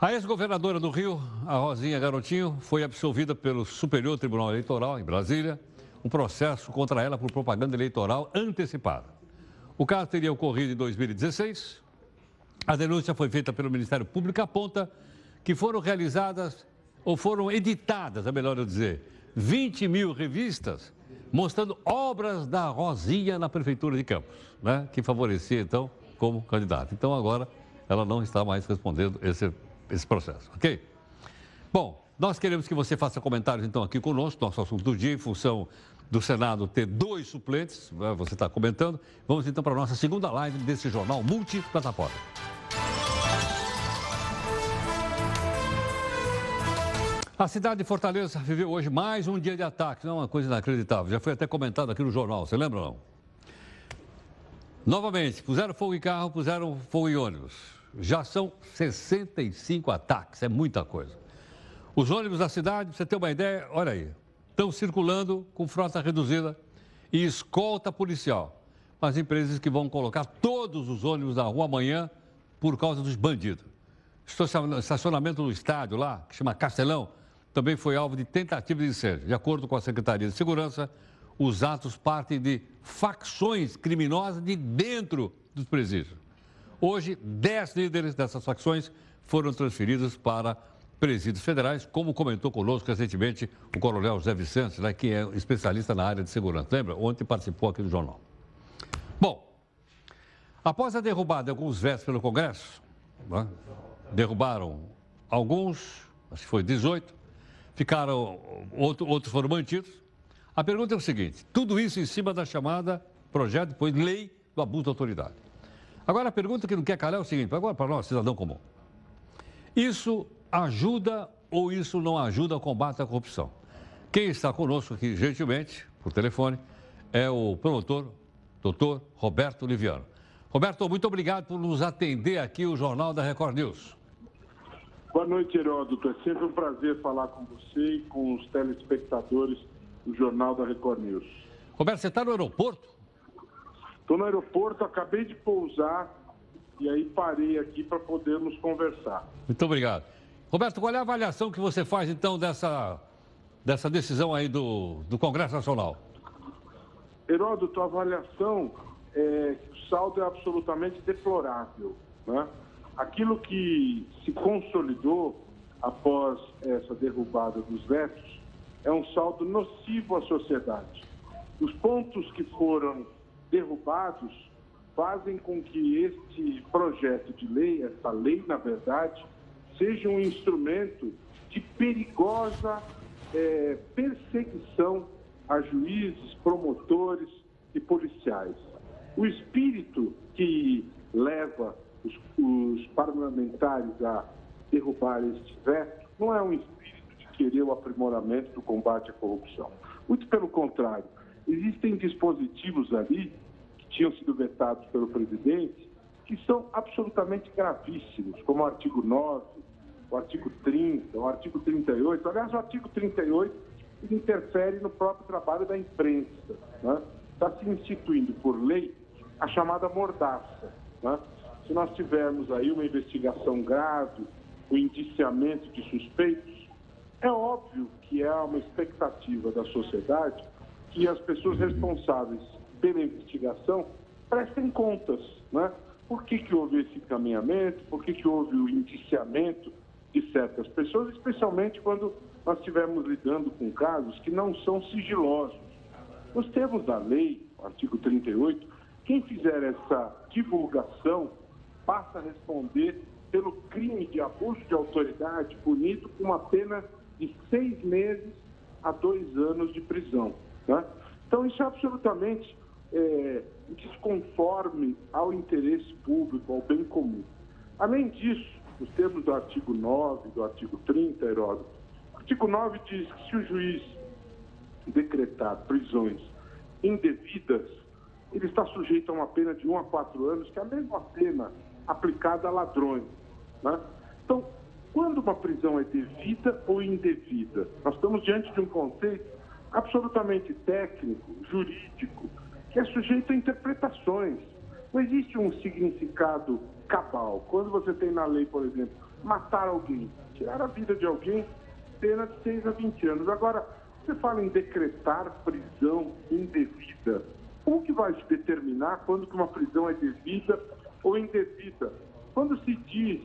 A ex-governadora do Rio, a Rosinha Garotinho, foi absolvida pelo Superior Tribunal Eleitoral, em Brasília, um processo contra ela por propaganda eleitoral antecipada. O caso teria ocorrido em 2016. A denúncia foi feita pelo Ministério Público aponta que foram realizadas, ou foram editadas, é melhor eu dizer, 20 mil revistas mostrando obras da Rosinha na Prefeitura de Campos, né, que favorecia, então, como candidata. Então, agora, ela não está mais respondendo esse, esse processo, ok? Bom, nós queremos que você faça comentários, então, aqui conosco, nosso assunto do dia, em função do Senado ter dois suplentes, né, você está comentando. Vamos, então, para a nossa segunda live desse jornal multiplataforma. A cidade de Fortaleza viveu hoje mais um dia de ataques, não é uma coisa inacreditável. Já foi até comentado aqui no jornal, você lembra ou não? Novamente, puseram fogo em carro, puseram fogo em ônibus. Já são 65 ataques, é muita coisa. Os ônibus da cidade, pra você ter uma ideia, olha aí, estão circulando com frota reduzida e escolta policial. As empresas que vão colocar todos os ônibus na rua amanhã por causa dos bandidos. Estacionamento do estádio lá, que chama Castelão, também foi alvo de tentativa de incêndio. De acordo com a Secretaria de Segurança, os atos partem de facções criminosas de dentro dos presídios. Hoje, dez líderes dessas facções foram transferidos para presídios federais, como comentou conosco recentemente o coronel José Vicente, né, que é especialista na área de segurança. Lembra? Ontem participou aqui do jornal. Bom, após a derrubada de alguns vetos pelo Congresso, né, derrubaram alguns, acho que foi 18, ficaram, outro, outros foram mantidos. A pergunta é o seguinte: tudo isso em cima da chamada projeto, depois lei do abuso da autoridade. Agora a pergunta que não quer calar é o seguinte, agora para nós, cidadão comum. Isso ajuda ou isso não ajuda ao combate à corrupção? Quem está conosco aqui, gentilmente, por telefone, é o promotor, doutor Roberto Liviano. Roberto, muito obrigado por nos atender aqui o Jornal da Record News. Boa noite, Heródoto. É sempre um prazer falar com você e com os telespectadores do Jornal da Record News. Roberto, você está no aeroporto? Estou no aeroporto, acabei de pousar e aí parei aqui para podermos conversar. Muito obrigado. Roberto, qual é a avaliação que você faz então dessa, dessa decisão aí do, do Congresso Nacional? Heródoto, a avaliação é que o saldo é absolutamente deplorável. Né? Aquilo que se consolidou após essa derrubada dos vetos é um saldo nocivo à sociedade. Os pontos que foram derrubados fazem com que este projeto de lei, essa lei, na verdade, seja um instrumento de perigosa é, perseguição a juízes, promotores e policiais. O espírito que leva os, os parlamentares a derrubar este veto não é um espírito de querer o aprimoramento do combate à corrupção. Muito pelo contrário, existem dispositivos ali que tinham sido vetados pelo presidente que são absolutamente gravíssimos, como o artigo 9, o artigo 30, o artigo 38. Aliás, o artigo 38 interfere no próprio trabalho da imprensa. Né? Está se instituindo por lei a chamada mordaça. Né? Se nós tivermos aí uma investigação grave, o indiciamento de suspeitos, é óbvio que há uma expectativa da sociedade que as pessoas responsáveis pela investigação prestem contas, né? Por que, que houve esse encaminhamento? Por que, que houve o indiciamento de certas pessoas, especialmente quando nós estivermos lidando com casos que não são sigilosos. Nos termos da lei, artigo 38, quem fizer essa divulgação passa a responder pelo crime de abuso de autoridade punido com uma pena de seis meses a dois anos de prisão. Né? Então, isso é absolutamente é, desconforme ao interesse público, ao bem comum. Além disso, nos termos do artigo 9, do artigo 30, Heródoto, o artigo 9 diz que se o juiz decretar prisões indevidas, ele está sujeito a uma pena de 1 a 4 anos, que é a mesma pena aplicada a ladrões. Né? Então, quando uma prisão é devida ou indevida? Nós estamos diante de um conceito absolutamente técnico, jurídico, que é sujeito a interpretações. Não existe um significado cabal. Quando você tem na lei, por exemplo, matar alguém, tirar a vida de alguém, pena de 6 a 20 anos. Agora, você fala em decretar prisão indevida. Como que vai determinar quando que uma prisão é devida ou indevida? Quando se diz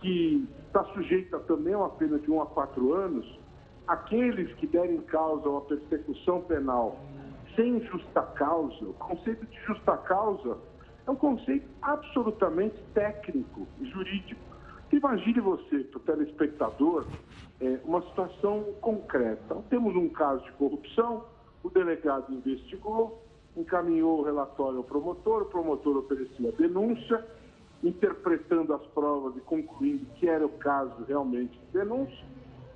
que está sujeita também a uma pena de 1 a 4 anos, aqueles que derem causa a uma persecução penal sem justa causa, o conceito de justa causa é um conceito absolutamente técnico, jurídico. Imagine você, para o telespectador, é, uma situação concreta. Temos um caso de corrupção, o delegado investigou, encaminhou o relatório ao promotor, o promotor ofereceu a denúncia, interpretando as provas e concluindo que era o caso realmente de denúncia.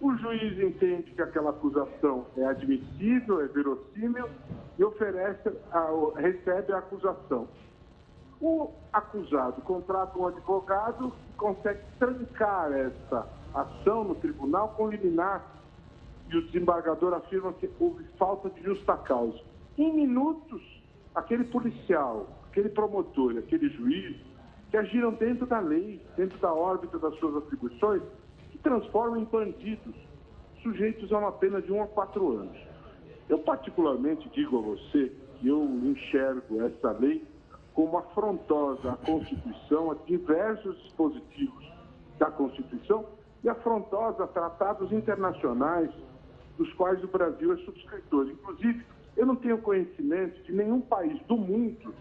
O juiz entende que aquela acusação é admissível, é verossímil e oferece, a, recebe a acusação. O acusado contrata um advogado e consegue trancar essa ação no tribunal com liminar e o desembargador afirma que houve falta de justa causa. Em minutos, aquele policial, aquele promotor, aquele juiz, que agiram dentro da lei, dentro da órbita das suas atribuições, se transformam em bandidos, sujeitos a uma pena de um a quatro anos. Eu particularmente digo a você que eu enxergo essa lei como afrontosa à Constituição, a diversos dispositivos da Constituição e afrontosa a tratados internacionais dos quais o Brasil é subscritor. Inclusive, eu não tenho conhecimento de nenhum país do mundo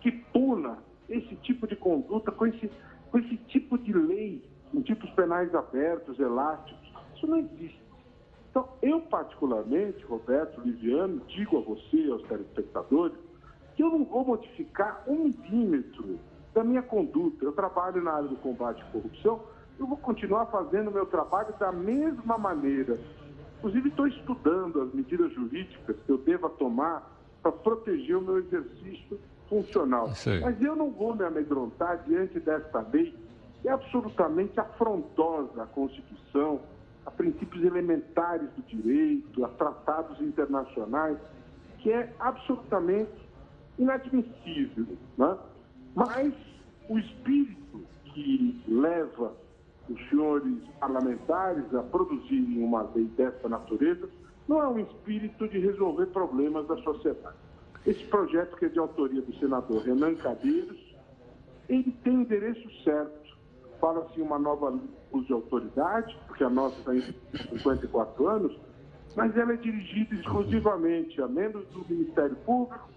que puna esse tipo de conduta com esse, com esse tipo de lei, em tipos penais abertos, elásticos. Isso não existe. Então, eu particularmente, Roberto Liviano, digo a você, aos telespectadores, que eu não vou modificar um milímetro da minha conduta. Eu trabalho na área do combate à corrupção, eu vou continuar fazendo o meu trabalho da mesma maneira. Inclusive, estou estudando as medidas jurídicas que eu deva tomar para proteger o meu exercício funcional. Mas eu não vou me amedrontar diante desta lei que é absolutamente afrontosa à Constituição, a princípios elementares do direito, a tratados internacionais, que é absolutamente inadmissível. Né? Mas o espírito que leva os senhores parlamentares a produzirem uma lei dessa natureza não é um espírito de resolver problemas da sociedade. Esse projeto, que é de autoria do senador Renan Cadeiros, ele tem endereço certo. Fala-se uma nova uso de autoridade, porque a nossa está em 54 anos, mas ela é dirigida exclusivamente a membros do Ministério Público,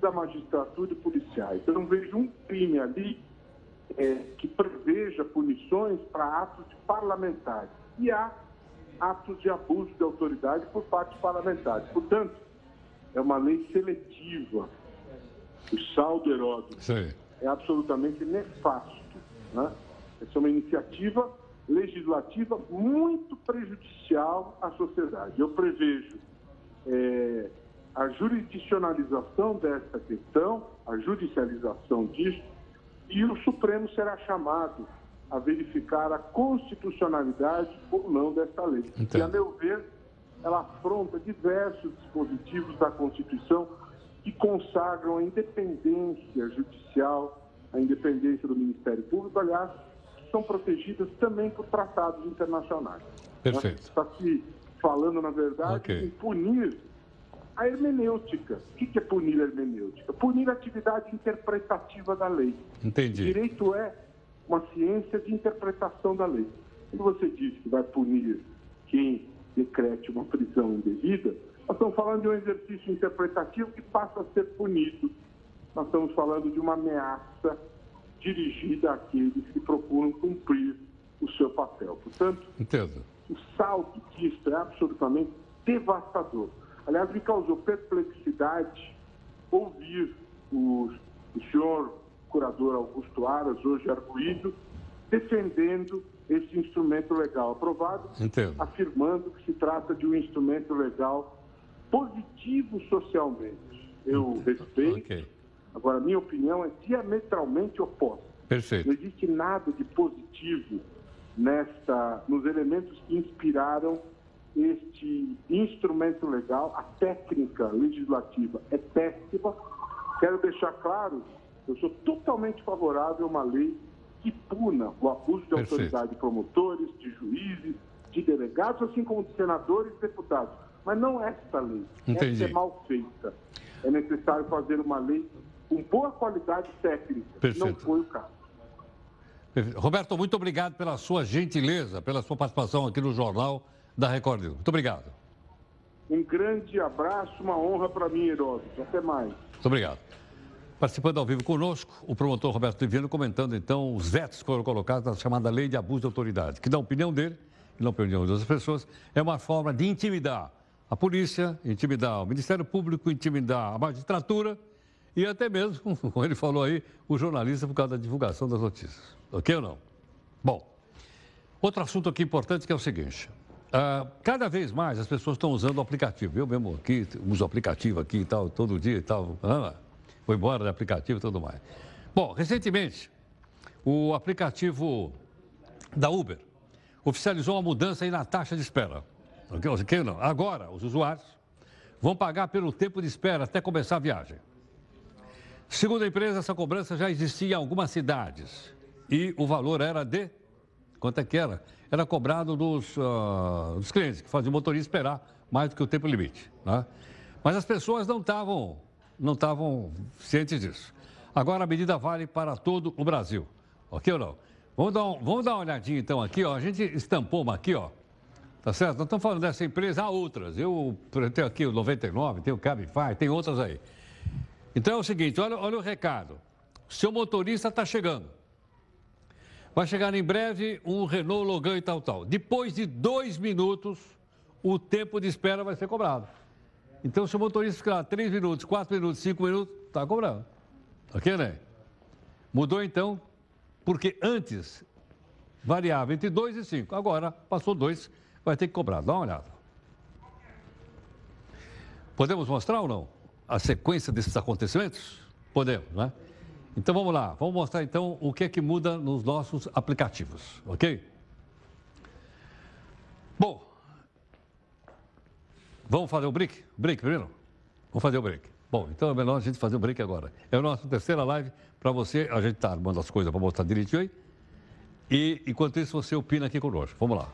da magistratura e policiais. Eu não vejo um crime ali é, que preveja punições para atos de parlamentares. E há atos de abuso de autoridade por parte de parlamentares. Portanto, é uma lei seletiva. O saldo Heródoto é absolutamente nefasto. Né? Essa é uma iniciativa legislativa muito prejudicial à sociedade. Eu prevejo é, a jurisdicionalização dessa questão, a judicialização disso, e o Supremo será chamado a verificar a constitucionalidade ou não dessa lei. E, a meu ver, ela afronta diversos dispositivos da Constituição que consagram a independência judicial, a independência do Ministério Público, aliás, são protegidas também por tratados internacionais. Perfeito. Está se falando, na verdade, okay. em punir a hermenêutica. O que é punir a hermenêutica? Punir a atividade interpretativa da lei. Entendi. Direito é uma ciência de interpretação da lei. Quando você diz que vai punir quem decrete uma prisão indevida, nós estamos falando de um exercício interpretativo que passa a ser punido. Nós estamos falando de uma ameaça dirigida àqueles que procuram cumprir o seu papel. Portanto, Entendo. o salto disso é absolutamente devastador. Aliás, me causou perplexidade ouvir o, o senhor curador Augusto Aras, hoje arguído, defendendo esse instrumento legal aprovado, Entendo. afirmando que se trata de um instrumento legal positivo socialmente. Eu Entendo. respeito. Okay. Agora, minha opinião é diametralmente oposta. Perfeito. Não existe nada de positivo nesta, nos elementos que inspiraram este instrumento legal. A técnica legislativa é péssima. Quero deixar claro eu sou totalmente favorável a uma lei que puna o abuso de Perfeito. autoridade de promotores, de juízes, de delegados, assim como de senadores e deputados. Mas não esta lei. Entendi. Essa é mal feita. É necessário fazer uma lei com boa qualidade técnica. Perfeito. Não foi o caso. Perfeito. Roberto, muito obrigado pela sua gentileza, pela sua participação aqui no Jornal da Record News. Muito obrigado. Um grande abraço, uma honra para mim, Heródoto. Até mais. Muito obrigado. Participando ao vivo conosco, o promotor Roberto Divino comentando então os vetos que foram colocados na chamada lei de abuso de autoridade, que na opinião dele, e na opinião de outras pessoas, é uma forma de intimidar a polícia, intimidar o Ministério Público, intimidar a magistratura e até mesmo, como ele falou aí, o jornalista por causa da divulgação das notícias. Ok ou não? Bom, outro assunto aqui importante que é o seguinte. Uh, cada vez mais as pessoas estão usando o aplicativo. Eu mesmo aqui uso aplicativo aqui e tal, todo dia e tal. Ah, foi embora do aplicativo e tudo mais. Bom, recentemente, o aplicativo da Uber oficializou uma mudança aí na taxa de espera. Agora, os usuários vão pagar pelo tempo de espera até começar a viagem. Segundo a empresa, essa cobrança já existia em algumas cidades. E o valor era de. Quanto é que era? Era cobrado dos, uh, dos clientes, que faziam o motorista esperar mais do que o tempo limite. Né? Mas as pessoas não estavam não estavam cientes disso. Agora a medida vale para todo o Brasil. Ok ou não? Vamos dar, um, vamos dar uma olhadinha então aqui, ó. A gente estampou uma aqui, ó. Tá certo? Nós estamos falando dessa empresa, há outras. Eu tenho aqui o 99, tenho o Cabify, tem outras aí. Então é o seguinte, olha, olha o recado. Seu motorista está chegando. Vai chegar em breve um Renault Logan e tal, tal. Depois de dois minutos, o tempo de espera vai ser cobrado. Então, se o motorista ficar 3 minutos, 4 minutos, 5 minutos, está cobrando. Ok, né? Mudou então, porque antes variava entre 2 e 5. Agora, passou 2, vai ter que cobrar. Dá uma olhada. Podemos mostrar ou não a sequência desses acontecimentos? Podemos, né? Então vamos lá, vamos mostrar então o que é que muda nos nossos aplicativos, ok? Bom, vamos fazer o break? Break primeiro? Vamos fazer o break. Bom, então é melhor a gente fazer o break agora. É a nossa terceira live para você. A gente está armando as coisas para mostrar direitinho aí. E enquanto isso, você opina aqui conosco. Vamos lá.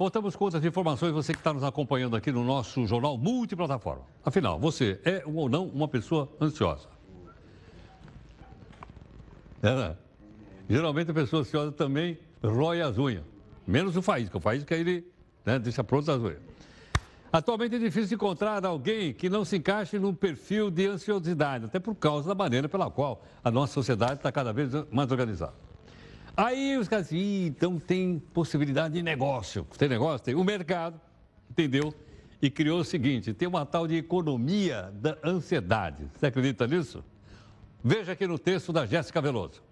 Voltamos com outras informações. Você que está nos acompanhando aqui no nosso jornal multiplataforma. Afinal, você é ou não uma pessoa ansiosa? É, né? Geralmente a pessoa ansiosa também rói as unhas. Menos o Faísca. O Faísca, ele né, deixa pronto as unhas. Atualmente é difícil encontrar alguém que não se encaixe num perfil de ansiosidade, até por causa da maneira pela qual a nossa sociedade está cada vez mais organizada. Aí os caras dizem, então tem possibilidade de negócio. Tem negócio? Tem. O mercado, entendeu? E criou o seguinte: tem uma tal de economia da ansiedade. Você acredita nisso? Veja aqui no texto da Jéssica Veloso.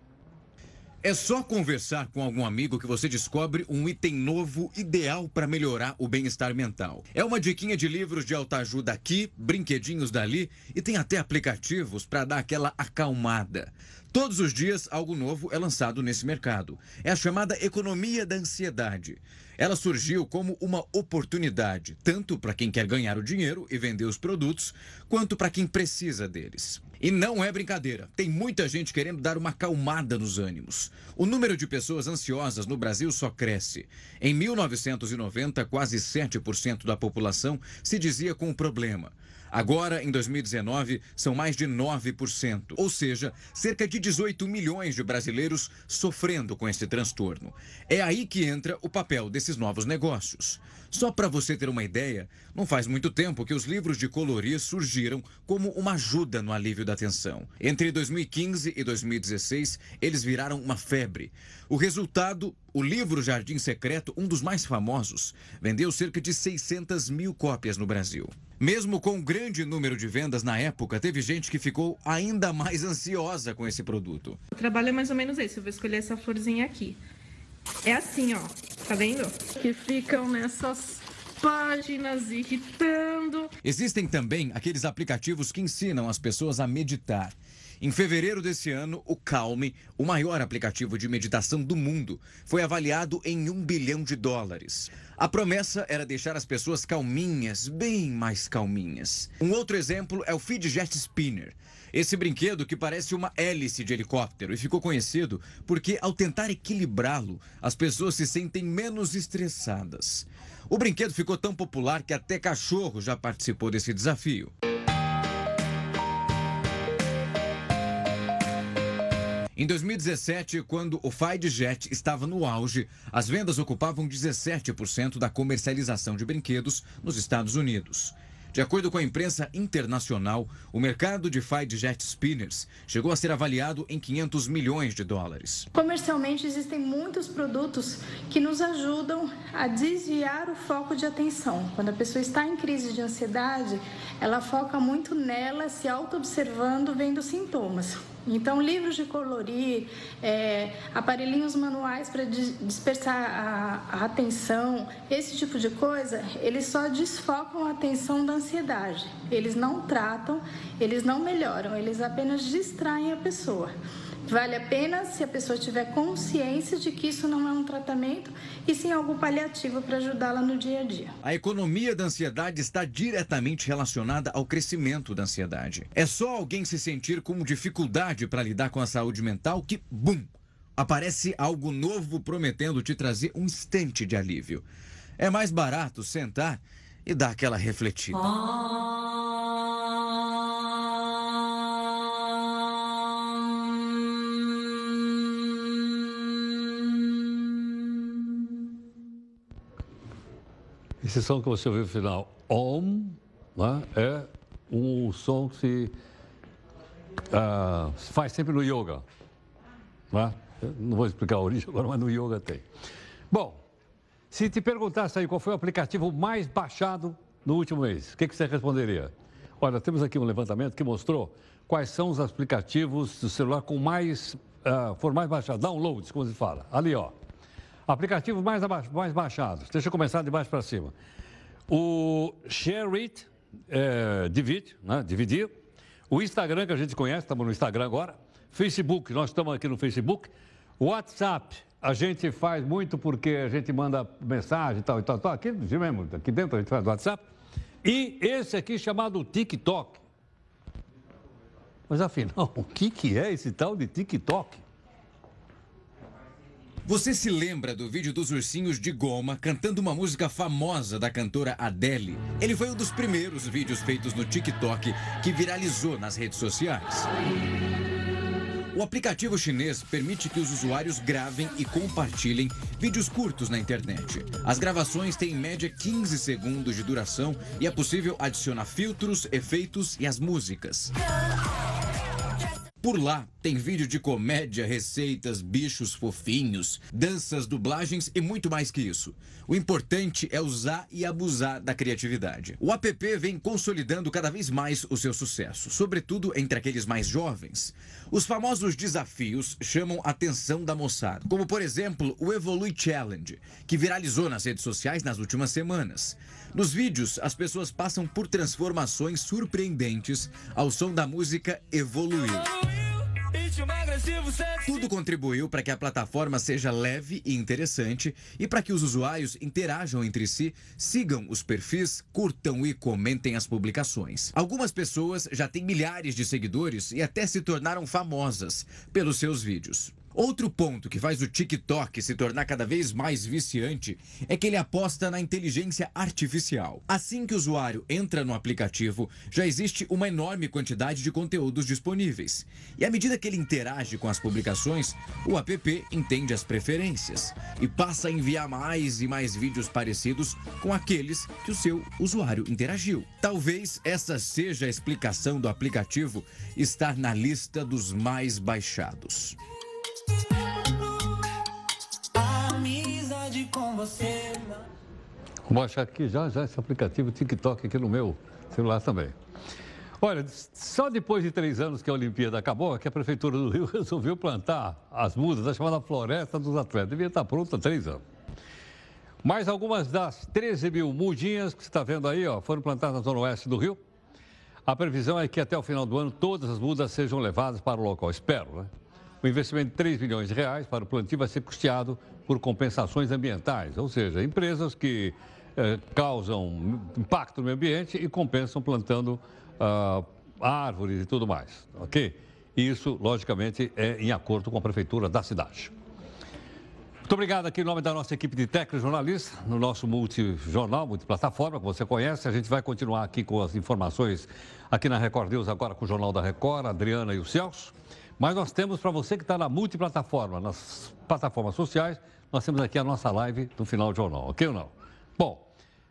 É só conversar com algum amigo que você descobre um item novo ideal para melhorar o bem-estar mental. É uma diquinha de livros de autoajuda aqui, brinquedinhos dali e tem até aplicativos para dar aquela acalmada. Todos os dias, algo novo é lançado nesse mercado. É a chamada economia da ansiedade. Ela surgiu como uma oportunidade, tanto para quem quer ganhar o dinheiro e vender os produtos, quanto para quem precisa deles. E não é brincadeira. Tem muita gente querendo dar uma acalmada nos ânimos. O número de pessoas ansiosas no Brasil só cresce. Em 1990, quase 7% da população se dizia com o problema. Agora, em 2019, são mais de 9%, ou seja, cerca de 18 milhões de brasileiros sofrendo com esse transtorno. É aí que entra o papel desses novos negócios. Só para você ter uma ideia, não faz muito tempo que os livros de colorir surgiram como uma ajuda no alívio da tensão. Entre 2015 e 2016, eles viraram uma febre. O resultado, o livro Jardim Secreto, um dos mais famosos, vendeu cerca de 600 mil cópias no Brasil. Mesmo com um grande número de vendas na época, teve gente que ficou ainda mais ansiosa com esse produto. O trabalho é mais ou menos esse. Eu vou escolher essa florzinha aqui. É assim, ó. Tá vendo? Que ficam nessas páginas irritando. Existem também aqueles aplicativos que ensinam as pessoas a meditar. Em fevereiro desse ano, o Calme, o maior aplicativo de meditação do mundo, foi avaliado em um bilhão de dólares. A promessa era deixar as pessoas calminhas, bem mais calminhas. Um outro exemplo é o Fidget Spinner. Esse brinquedo que parece uma hélice de helicóptero e ficou conhecido porque, ao tentar equilibrá-lo, as pessoas se sentem menos estressadas. O brinquedo ficou tão popular que até cachorro já participou desse desafio. Em 2017, quando o Jet estava no auge, as vendas ocupavam 17% da comercialização de brinquedos nos Estados Unidos. De acordo com a imprensa internacional, o mercado de fight jet spinners chegou a ser avaliado em 500 milhões de dólares. Comercialmente, existem muitos produtos que nos ajudam a desviar o foco de atenção. Quando a pessoa está em crise de ansiedade, ela foca muito nela, se auto-observando, vendo sintomas. Então, livros de colorir, é, aparelhinhos manuais para dispersar a, a, atenção, esse tipo de coisa, eles só desfocam a atenção da ansiedade. Eles não tratam, eles não melhoram, eles apenas distraem a pessoa. Vale a pena se a pessoa tiver consciência de que isso não é um tratamento e sim algo paliativo para ajudá-la no dia a dia. A economia da ansiedade está diretamente relacionada ao crescimento da ansiedade. É só alguém se sentir com dificuldade para lidar com a saúde mental que, bum, aparece algo novo prometendo te trazer um instante de alívio. É mais barato sentar e dar aquela refletida. Esse som que você ouviu no final, OM, né, é um som que se, uh, se faz sempre no yoga. Né? Não vou explicar a origem agora, mas no yoga tem. Bom, se te perguntasse aí qual foi o aplicativo mais baixado no último mês, o que, que você responderia? Olha, temos aqui um levantamento que mostrou quais são os aplicativos do celular com mais, uh, for mais baixados, downloads, como se fala. Ali, ó. Aplicativos mais, mais baixados. Deixa eu começar de baixo para cima. O Share It, é, divide, né? dividir. O Instagram, que a gente conhece, estamos no Instagram agora. Facebook, nós estamos aqui no Facebook. WhatsApp, a gente faz muito porque a gente manda mensagem e tal e tal, tal. Aqui mesmo, aqui dentro a gente faz WhatsApp. E esse aqui chamado TikTok. Mas afinal, o que, que é esse tal de TikTok? Você se lembra do vídeo dos ursinhos de goma cantando uma música famosa da cantora Adele? Ele foi um dos primeiros vídeos feitos no TikTok que viralizou nas redes sociais. O aplicativo chinês permite que os usuários gravem e compartilhem vídeos curtos na internet. As gravações têm em média 15 segundos de duração e é possível adicionar filtros, efeitos e as músicas. Por lá tem vídeo de comédia, receitas, bichos fofinhos, danças, dublagens e muito mais que isso. O importante é usar e abusar da criatividade. O app vem consolidando cada vez mais o seu sucesso, sobretudo entre aqueles mais jovens. Os famosos desafios chamam a atenção da moçada, como por exemplo o Evolui Challenge, que viralizou nas redes sociais nas últimas semanas. Nos vídeos, as pessoas passam por transformações surpreendentes ao som da música Evoluiu. Tudo contribuiu para que a plataforma seja leve e interessante e para que os usuários interajam entre si, sigam os perfis, curtam e comentem as publicações. Algumas pessoas já têm milhares de seguidores e até se tornaram famosas pelos seus vídeos. Outro ponto que faz o TikTok se tornar cada vez mais viciante é que ele aposta na inteligência artificial. Assim que o usuário entra no aplicativo, já existe uma enorme quantidade de conteúdos disponíveis. E à medida que ele interage com as publicações, o app entende as preferências e passa a enviar mais e mais vídeos parecidos com aqueles que o seu usuário interagiu. Talvez essa seja a explicação do aplicativo estar na lista dos mais baixados. Vou baixar aqui já, já esse aplicativo TikTok aqui no meu celular também. Olha, só depois de três anos que a Olimpíada acabou, é que a Prefeitura do Rio resolveu plantar as mudas, a chamada Floresta dos Atletas. Devia estar pronta há três anos. Mais algumas das 13 mil mudinhas que você está vendo aí, ó, foram plantadas na zona oeste do Rio. A previsão é que até o final do ano todas as mudas sejam levadas para o local. Espero, né? O investimento de 3 milhões de reais para o plantio vai ser custeado por compensações ambientais, ou seja, empresas que eh, causam impacto no meio ambiente e compensam plantando ah, árvores e tudo mais, ok? Isso, logicamente, é em acordo com a prefeitura da cidade. Muito obrigado aqui em nome da nossa equipe de técnicos jornalistas, no nosso multijornal, multiplataforma, que você conhece. A gente vai continuar aqui com as informações aqui na Record News, agora com o Jornal da Record, a Adriana e o Celso. Mas nós temos para você que está na multiplataforma, nas plataformas sociais, nós temos aqui a nossa live no final do jornal, ok ou não? Bom,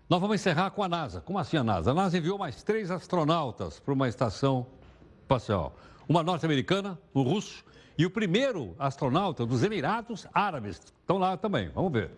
nós vamos encerrar com a NASA. Como assim a NASA? A NASA enviou mais três astronautas para uma estação espacial. Uma norte-americana, um russo, e o primeiro astronauta dos Emirados Árabes. Estão lá também, vamos ver.